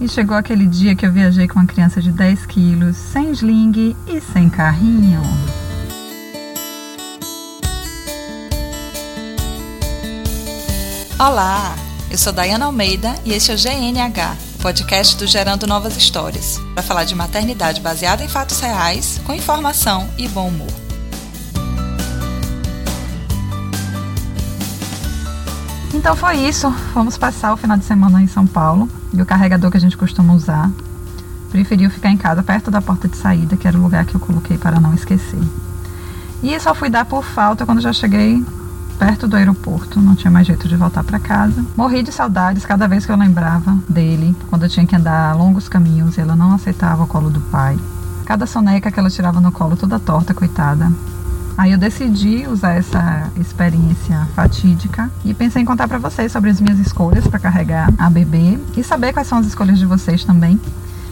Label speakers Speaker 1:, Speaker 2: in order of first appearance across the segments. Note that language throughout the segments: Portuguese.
Speaker 1: E chegou aquele dia que eu viajei com uma criança de 10 quilos, sem sling e sem carrinho.
Speaker 2: Olá, eu sou Dayana Almeida e este é o GNH, podcast do Gerando Novas Histórias, para falar de maternidade baseada em fatos reais, com informação e bom humor.
Speaker 1: Então foi isso. Vamos passar o final de semana em São Paulo. E o carregador que a gente costuma usar preferiu ficar em casa, perto da porta de saída, que era o lugar que eu coloquei para não esquecer. E só fui dar por falta quando já cheguei perto do aeroporto, não tinha mais jeito de voltar para casa. Morri de saudades cada vez que eu lembrava dele, quando eu tinha que andar longos caminhos e ela não aceitava o colo do pai. Cada soneca que ela tirava no colo toda torta, coitada. Aí eu decidi usar essa experiência fatídica e pensei em contar para vocês sobre as minhas escolhas para carregar a bebê e saber quais são as escolhas de vocês também.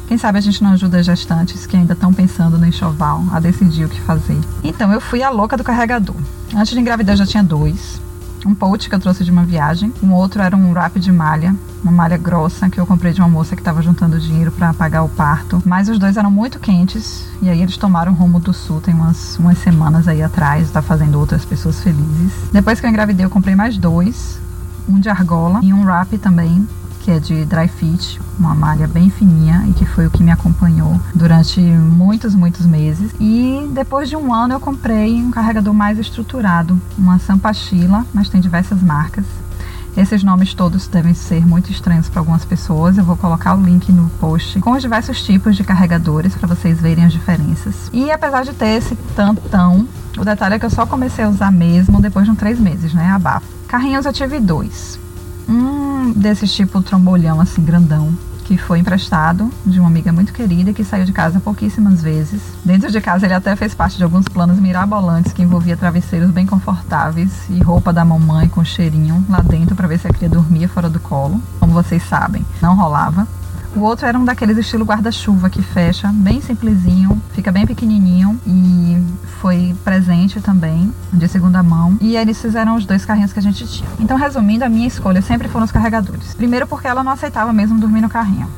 Speaker 1: Quem sabe a gente não ajuda gestantes que ainda estão pensando no enxoval a decidir o que fazer. Então eu fui a louca do carregador. Antes de engravidar eu já tinha dois um pouch que eu trouxe de uma viagem, um outro era um wrap de malha, uma malha grossa que eu comprei de uma moça que estava juntando dinheiro para pagar o parto. Mas os dois eram muito quentes e aí eles tomaram rumo do sul tem umas, umas semanas aí atrás, está fazendo outras pessoas felizes. Depois que eu engravidei eu comprei mais dois, um de argola e um wrap também que é de dry fit, uma malha bem fininha e que foi o que me acompanhou durante muitos, muitos meses. E depois de um ano eu comprei um carregador mais estruturado, uma Sampachila, mas tem diversas marcas. Esses nomes todos devem ser muito estranhos para algumas pessoas. Eu vou colocar o link no post com os diversos tipos de carregadores para vocês verem as diferenças. E apesar de ter esse tantão, o detalhe é que eu só comecei a usar mesmo depois de uns três meses, né? Abafo. Carrinhos eu tive dois. Um desses tipo trambolhão, assim, grandão, que foi emprestado de uma amiga muito querida que saiu de casa pouquíssimas vezes. Dentro de casa ele até fez parte de alguns planos mirabolantes que envolvia travesseiros bem confortáveis e roupa da mamãe com cheirinho lá dentro para ver se a cria dormia fora do colo. Como vocês sabem, não rolava. O outro era um daqueles estilo guarda-chuva que fecha, bem simplesinho, fica bem pequenininho e foi presente também, de segunda mão. E eles fizeram os dois carrinhos que a gente tinha. Então, resumindo, a minha escolha sempre foram os carregadores. Primeiro porque ela não aceitava mesmo dormir no carrinho.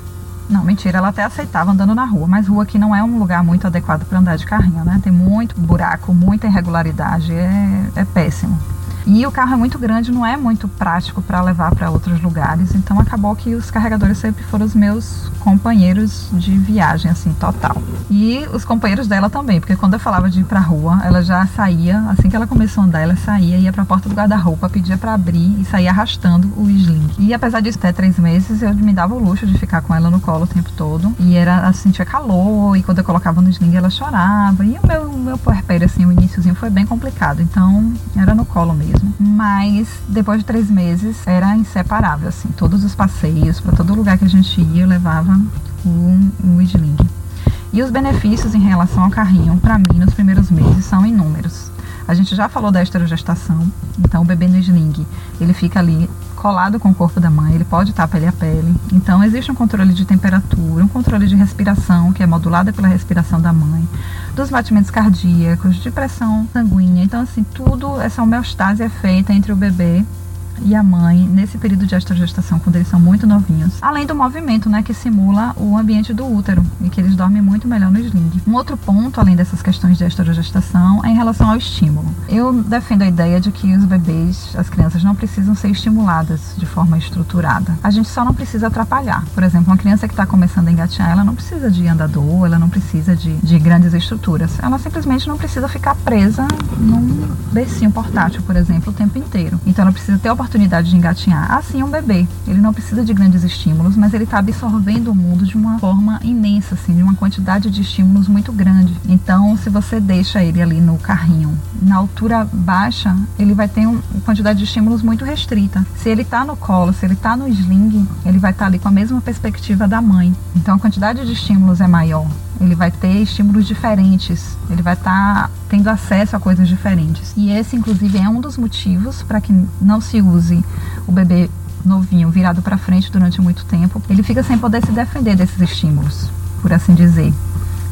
Speaker 1: Não, mentira, ela até aceitava andando na rua, mas rua aqui não é um lugar muito adequado para andar de carrinho, né? Tem muito buraco, muita irregularidade, é, é péssimo. E o carro é muito grande, não é muito prático para levar para outros lugares. Então acabou que os carregadores sempre foram os meus companheiros de viagem, assim, total. E os companheiros dela também, porque quando eu falava de ir pra rua, ela já saía, assim que ela começou a andar, ela saía, ia pra porta do guarda-roupa, pedia para abrir e saía arrastando o sling. E apesar disso ter três meses, eu me dava o luxo de ficar com ela no colo o tempo todo. E era, assim, tinha calor, e quando eu colocava no sling ela chorava. E o meu, meu puerpério, assim, o iníciozinho foi bem complicado. Então, era no colo mesmo mesmo. Mas depois de três meses era inseparável, assim. Todos os passeios, para todo lugar que a gente ia, eu levava um, um sling. E os benefícios em relação ao carrinho, para mim, nos primeiros meses, são inúmeros. A gente já falou da esterogestação, então o bebê no sling, ele fica ali colado com o corpo da mãe, ele pode estar pele a pele. Então existe um controle de temperatura, um controle de respiração, que é modulada pela respiração da mãe, dos batimentos cardíacos, de pressão sanguínea. Então assim, tudo essa homeostase é feita entre o bebê e a mãe nesse período de estrogestação, quando eles são muito novinhos. Além do movimento, né, que simula o ambiente do útero e que eles dormem muito melhor no sling. Um outro ponto, além dessas questões de estrogestação, é em relação ao estímulo. Eu defendo a ideia de que os bebês, as crianças não precisam ser estimuladas de forma estruturada. A gente só não precisa atrapalhar. Por exemplo, uma criança que está começando a engatinhar, ela não precisa de andador, ela não precisa de, de grandes estruturas. Ela simplesmente não precisa ficar presa num bercinho portátil, por exemplo, o tempo inteiro. Então ela precisa ter a oportunidade de engatinhar. Assim um bebê. Ele não precisa de grandes estímulos, mas ele está absorvendo o mundo de uma forma imensa, assim, de uma quantidade de estímulos muito grande. Então, se você deixa ele ali no carrinho, na altura baixa, ele vai ter uma quantidade de estímulos muito restrita. Se ele está no colo, se ele está no sling, ele vai estar tá ali com a mesma perspectiva da mãe. Então, a quantidade de estímulos é maior ele vai ter estímulos diferentes, ele vai estar tá tendo acesso a coisas diferentes. E esse, inclusive, é um dos motivos para que não se use o bebê novinho virado para frente durante muito tempo. Ele fica sem poder se defender desses estímulos, por assim dizer.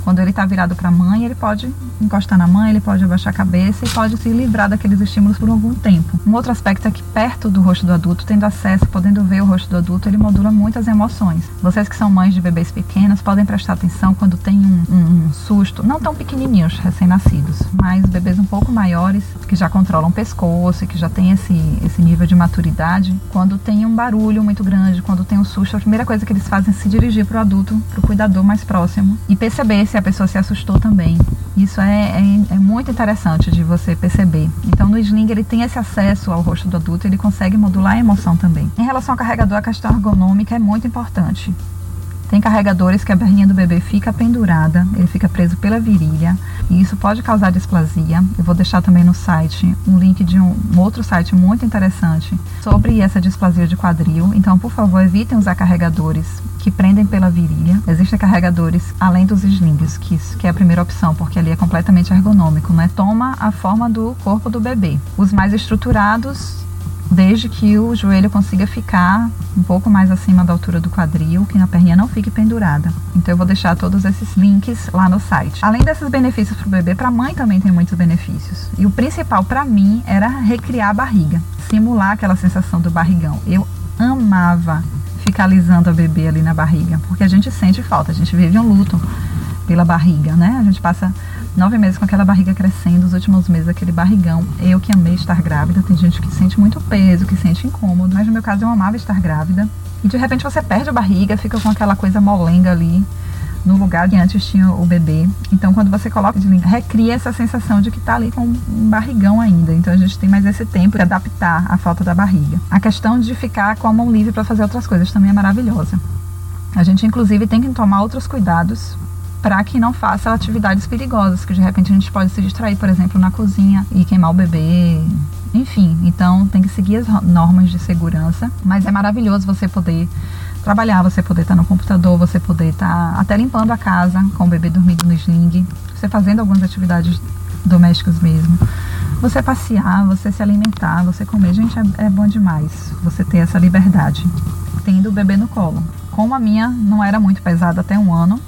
Speaker 1: Quando ele está virado para a mãe, ele pode encostar na mãe, ele pode abaixar a cabeça e pode se livrar daqueles estímulos por algum tempo. Um outro aspecto é que perto do rosto do adulto, tendo acesso, podendo ver o rosto do adulto, ele modula muitas emoções. Vocês que são mães de bebês pequenos podem prestar atenção quando tem um, um, um susto, não tão pequenininhos, recém-nascidos, mas bebês um pouco maiores que já controlam o pescoço, que já tem esse, esse nível de maturidade, quando tem um barulho muito grande, quando tem um susto, a primeira coisa que eles fazem é se dirigir para o adulto, para o cuidador mais próximo e perceber se a pessoa se assustou também. Isso é, é, é, muito interessante de você perceber. Então, no Sling, ele tem esse acesso ao rosto do adulto, ele consegue modular a emoção também. Em relação ao carregador, a questão ergonômica é muito importante. Tem carregadores que a barrinha do bebê fica pendurada, ele fica preso pela virilha, e isso pode causar displasia. Eu vou deixar também no site um link de um, um outro site muito interessante sobre essa displasia de quadril. Então, por favor, evitem usar carregadores que prendem pela virilha. Existem carregadores além dos slings, que, que é a primeira opção, porque ali é completamente ergonômico, né? Toma a forma do corpo do bebê. Os mais estruturados desde que o joelho consiga ficar um pouco mais acima da altura do quadril, que a perninha não fique pendurada. Então eu vou deixar todos esses links lá no site. Além desses benefícios para o bebê, para a mãe também tem muitos benefícios. E o principal para mim era recriar a barriga, simular aquela sensação do barrigão. Eu amava ficar alisando a bebê ali na barriga, porque a gente sente falta, a gente vive um luto pela barriga, né? A gente passa nove meses com aquela barriga crescendo, os últimos meses aquele barrigão. Eu que amei estar grávida, tem gente que sente muito peso, que sente incômodo, mas no meu caso eu amava estar grávida. E de repente você perde a barriga, fica com aquela coisa molenga ali no lugar que antes tinha o bebê. Então, quando você coloca de língua, recria essa sensação de que está ali com um barrigão ainda. Então, a gente tem mais esse tempo de adaptar a falta da barriga. A questão de ficar com a mão livre para fazer outras coisas também é maravilhosa. A gente, inclusive, tem que tomar outros cuidados para que não faça atividades perigosas, que de repente a gente pode se distrair, por exemplo, na cozinha e queimar o bebê. Enfim, então tem que seguir as normas de segurança, mas é maravilhoso você poder trabalhar, você poder estar no computador, você poder estar até limpando a casa com o bebê dormindo no sling, você fazendo algumas atividades domésticas mesmo. Você passear, você se alimentar, você comer, gente, é, é bom demais você ter essa liberdade, tendo o bebê no colo. Como a minha não era muito pesada até um ano,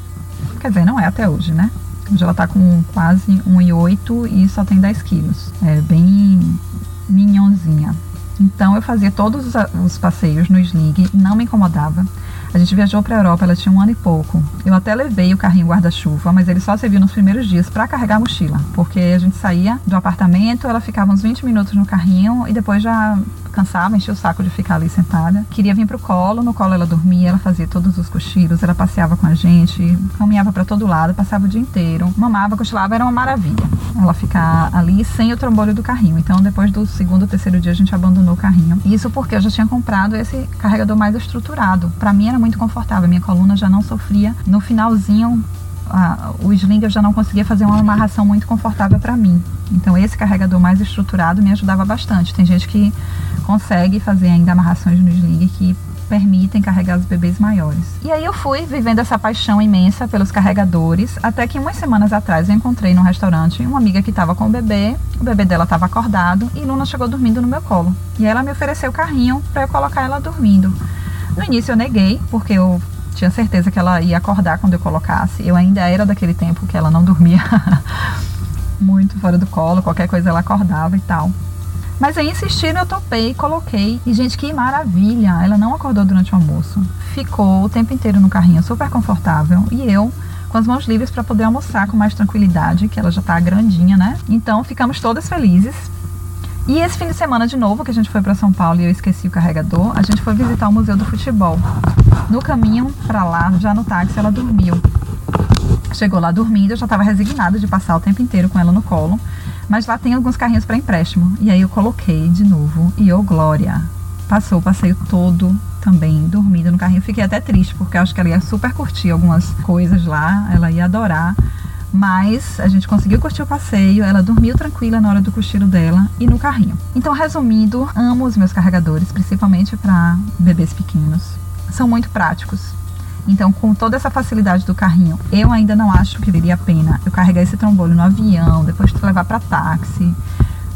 Speaker 1: Quer dizer, não é até hoje, né? Hoje ela tá com quase 1,8 e só tem 10 quilos. É bem minhonzinha. Então eu fazia todos os passeios no sling, não me incomodava. A gente viajou para a Europa, ela tinha um ano e pouco. Eu até levei o carrinho guarda-chuva, mas ele só serviu nos primeiros dias para carregar a mochila, porque a gente saía do apartamento, ela ficava uns 20 minutos no carrinho e depois já cansava, enchia o saco de ficar ali sentada. Queria vir pro colo, no colo ela dormia, ela fazia todos os cochilos, ela passeava com a gente, caminhava para todo lado, passava o dia inteiro, mamava, cochilava, era uma maravilha. Ela ficar ali sem o trambolho do carrinho. Então, depois do segundo, terceiro dia, a gente abandonou o carrinho. Isso porque eu já tinha comprado esse carregador mais estruturado. Para mim era muito confortável, minha coluna já não sofria. No finalzinho, o sling eu já não conseguia fazer uma amarração muito confortável para mim. Então esse carregador mais estruturado me ajudava bastante. Tem gente que consegue fazer ainda amarrações no sling que permitem carregar os bebês maiores. E aí eu fui vivendo essa paixão imensa pelos carregadores, até que umas semanas atrás eu encontrei num restaurante uma amiga que estava com o bebê, o bebê dela estava acordado e Luna chegou dormindo no meu colo. E ela me ofereceu o carrinho para eu colocar ela dormindo. No início eu neguei, porque eu tinha certeza que ela ia acordar quando eu colocasse. Eu ainda era daquele tempo que ela não dormia muito fora do colo, qualquer coisa ela acordava e tal. Mas aí insistiram, eu topei, coloquei. E, gente, que maravilha! Ela não acordou durante o almoço. Ficou o tempo inteiro no carrinho, super confortável. E eu com as mãos livres para poder almoçar com mais tranquilidade, que ela já tá grandinha, né? Então ficamos todas felizes. E esse fim de semana de novo, que a gente foi para São Paulo e eu esqueci o carregador, a gente foi visitar o Museu do Futebol. No caminho para lá, já no táxi, ela dormiu. Chegou lá dormindo, eu já estava resignada de passar o tempo inteiro com ela no colo. Mas lá tem alguns carrinhos para empréstimo. E aí eu coloquei de novo. E ô, oh, Glória! Passou o passeio todo também dormindo no carrinho. Fiquei até triste, porque acho que ela ia super curtir algumas coisas lá. Ela ia adorar. Mas a gente conseguiu curtir o passeio, ela dormiu tranquila na hora do cochilo dela e no carrinho. Então, resumindo, amo os meus carregadores, principalmente para bebês pequenos. São muito práticos. Então, com toda essa facilidade do carrinho, eu ainda não acho que valeria a pena eu carregar esse trombolho no avião, depois levar para táxi.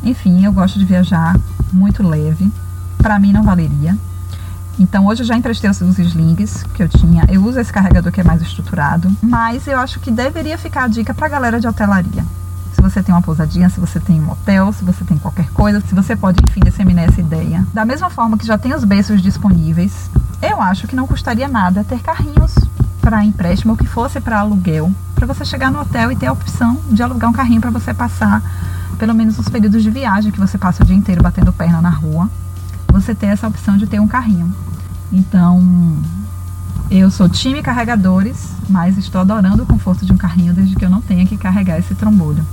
Speaker 1: Enfim, eu gosto de viajar muito leve. Para mim não valeria. Então hoje eu já emprestei os, slings que eu tinha. Eu uso esse carregador que é mais estruturado, mas eu acho que deveria ficar a dica pra galera de hotelaria. Se você tem uma pousadinha, se você tem um hotel, se você tem qualquer coisa, se você pode, enfim, disseminar essa ideia. Da mesma forma que já tem os berços disponíveis, eu acho que não custaria nada ter carrinhos para empréstimo ou que fosse para aluguel, para você chegar no hotel e ter a opção de alugar um carrinho para você passar pelo menos os períodos de viagem que você passa o dia inteiro batendo perna na rua, você ter essa opção de ter um carrinho. Então, eu sou time carregadores, mas estou adorando o conforto de um carrinho desde que eu não tenha que carregar esse trombolho.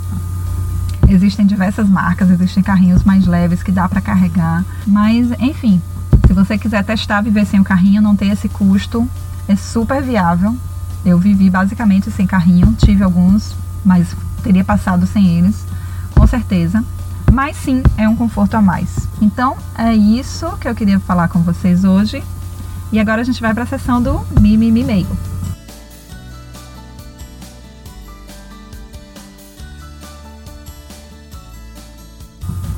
Speaker 1: Existem diversas marcas, existem carrinhos mais leves que dá para carregar, mas enfim, se você quiser testar viver sem o carrinho, não ter esse custo, é super viável. Eu vivi basicamente sem carrinho, tive alguns, mas teria passado sem eles, com certeza. Mas sim, é um conforto a mais. Então, é isso que eu queria falar com vocês hoje. E agora a gente vai para a sessão do Mimimi Meio.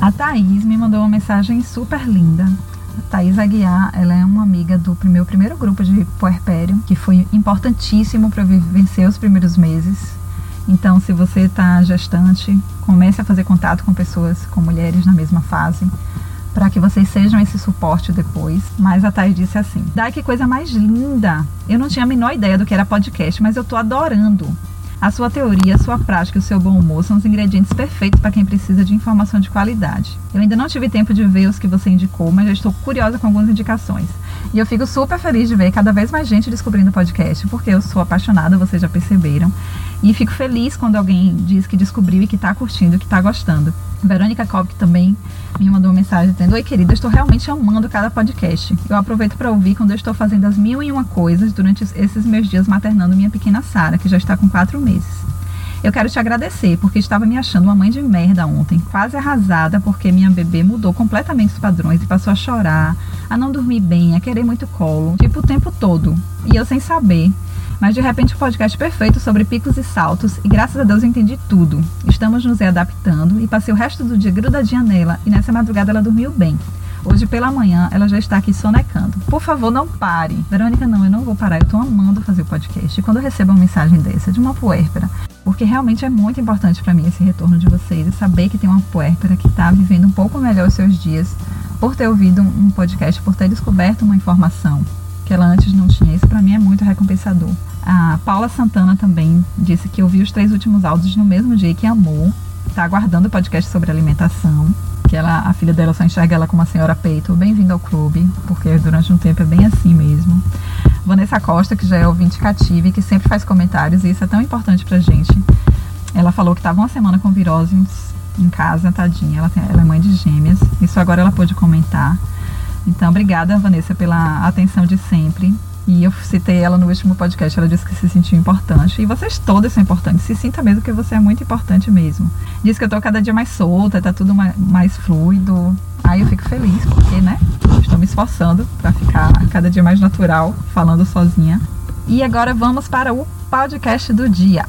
Speaker 1: A Thaís me mandou uma mensagem super linda. A Thaís Aguiar, ela é uma amiga do meu primeiro grupo de puerpério, que foi importantíssimo para vencer os primeiros meses. Então, se você está gestante, comece a fazer contato com pessoas, com mulheres na mesma fase, para que vocês sejam esse suporte depois. Mas a Thaís disse assim: Dai que coisa mais linda! Eu não tinha a menor ideia do que era podcast, mas eu tô adorando. A sua teoria, a sua prática e o seu bom humor são os ingredientes perfeitos para quem precisa de informação de qualidade. Eu ainda não tive tempo de ver os que você indicou, mas já estou curiosa com algumas indicações. E eu fico super feliz de ver cada vez mais gente descobrindo o podcast, porque eu sou apaixonada, vocês já perceberam. E fico feliz quando alguém diz que descobriu e que está curtindo, que está gostando. Verônica Kopp também me mandou uma mensagem dizendo: Oi, querida, estou realmente amando cada podcast. Eu aproveito para ouvir quando eu estou fazendo as mil e uma coisas durante esses meus dias maternando minha pequena Sara, que já está com quatro meses. Eu quero te agradecer porque estava me achando uma mãe de merda ontem, quase arrasada porque minha bebê mudou completamente os padrões e passou a chorar, a não dormir bem, a querer muito colo, tipo o tempo todo. E eu sem saber. Mas de repente o podcast perfeito sobre picos e saltos e graças a Deus eu entendi tudo. Estamos nos adaptando e passei o resto do dia grudadinha nela e nessa madrugada ela dormiu bem. Hoje pela manhã ela já está aqui sonecando. Por favor, não pare. Verônica, não, eu não vou parar. Eu estou amando fazer o podcast. E quando eu recebo uma mensagem dessa de uma puérpera, porque realmente é muito importante para mim esse retorno de vocês e saber que tem uma puérpera que está vivendo um pouco melhor os seus dias por ter ouvido um podcast, por ter descoberto uma informação que ela antes não tinha. Isso para mim é muito recompensador. A Paula Santana também disse que ouviu os três últimos áudios no mesmo dia que amou. Está aguardando o podcast sobre alimentação. Que ela, a filha dela só enxerga ela como a senhora peito. Bem-vindo ao clube, porque durante um tempo é bem assim mesmo. Vanessa Costa, que já é ouvinte cativa e que sempre faz comentários, e isso é tão importante pra gente. Ela falou que estava uma semana com virose em casa, tadinha. Ela, tem, ela é mãe de gêmeas. Isso agora ela pôde comentar. Então, obrigada, Vanessa, pela atenção de sempre. E eu citei ela no último podcast, ela disse que se sentiu importante. E vocês todas são importantes. Se sinta mesmo que você é muito importante mesmo. Diz que eu tô cada dia mais solta, tá tudo mais, fluido. Aí eu fico feliz, porque, né? Estou me esforçando para ficar cada dia mais natural, falando sozinha. E agora vamos para o podcast do dia.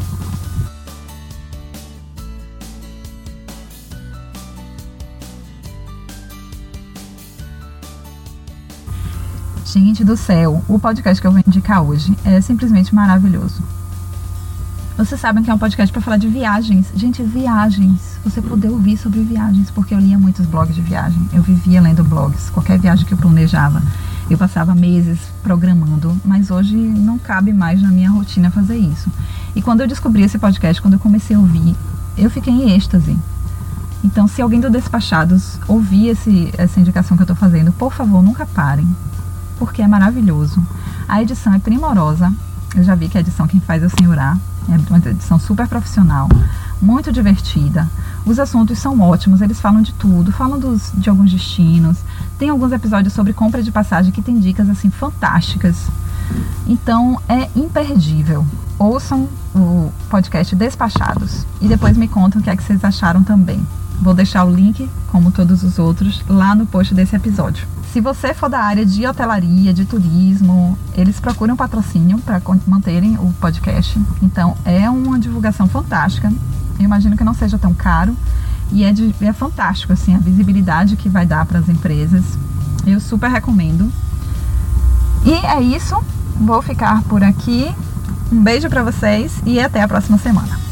Speaker 1: Gente do céu, o podcast que eu vou indicar hoje é simplesmente maravilhoso. Vocês sabem que é um podcast para falar de viagens. Gente, viagens. Você poder ouvir sobre viagens, porque eu lia muitos blogs de viagem. Eu vivia lendo blogs. Qualquer viagem que eu planejava, eu passava meses programando, mas hoje não cabe mais na minha rotina fazer isso. E quando eu descobri esse podcast, quando eu comecei a ouvir, eu fiquei em êxtase. Então, se alguém do Despachados ouvir esse, essa indicação que eu estou fazendo, por favor, nunca parem porque é maravilhoso. A edição é primorosa. Eu já vi que a edição quem faz é o Senhorá. É uma edição super profissional, muito divertida. Os assuntos são ótimos, eles falam de tudo, falam dos, de alguns destinos. Tem alguns episódios sobre compra de passagem que tem dicas assim fantásticas. Então é imperdível. Ouçam o podcast Despachados e depois me contam o que é que vocês acharam também. Vou deixar o link, como todos os outros, lá no post desse episódio. Se você for da área de hotelaria, de turismo, eles procuram patrocínio para manterem o podcast. Então é uma divulgação fantástica. Eu imagino que não seja tão caro e é, de, é fantástico assim a visibilidade que vai dar para as empresas. Eu super recomendo. E é isso. Vou ficar por aqui. Um beijo para vocês e até a próxima semana.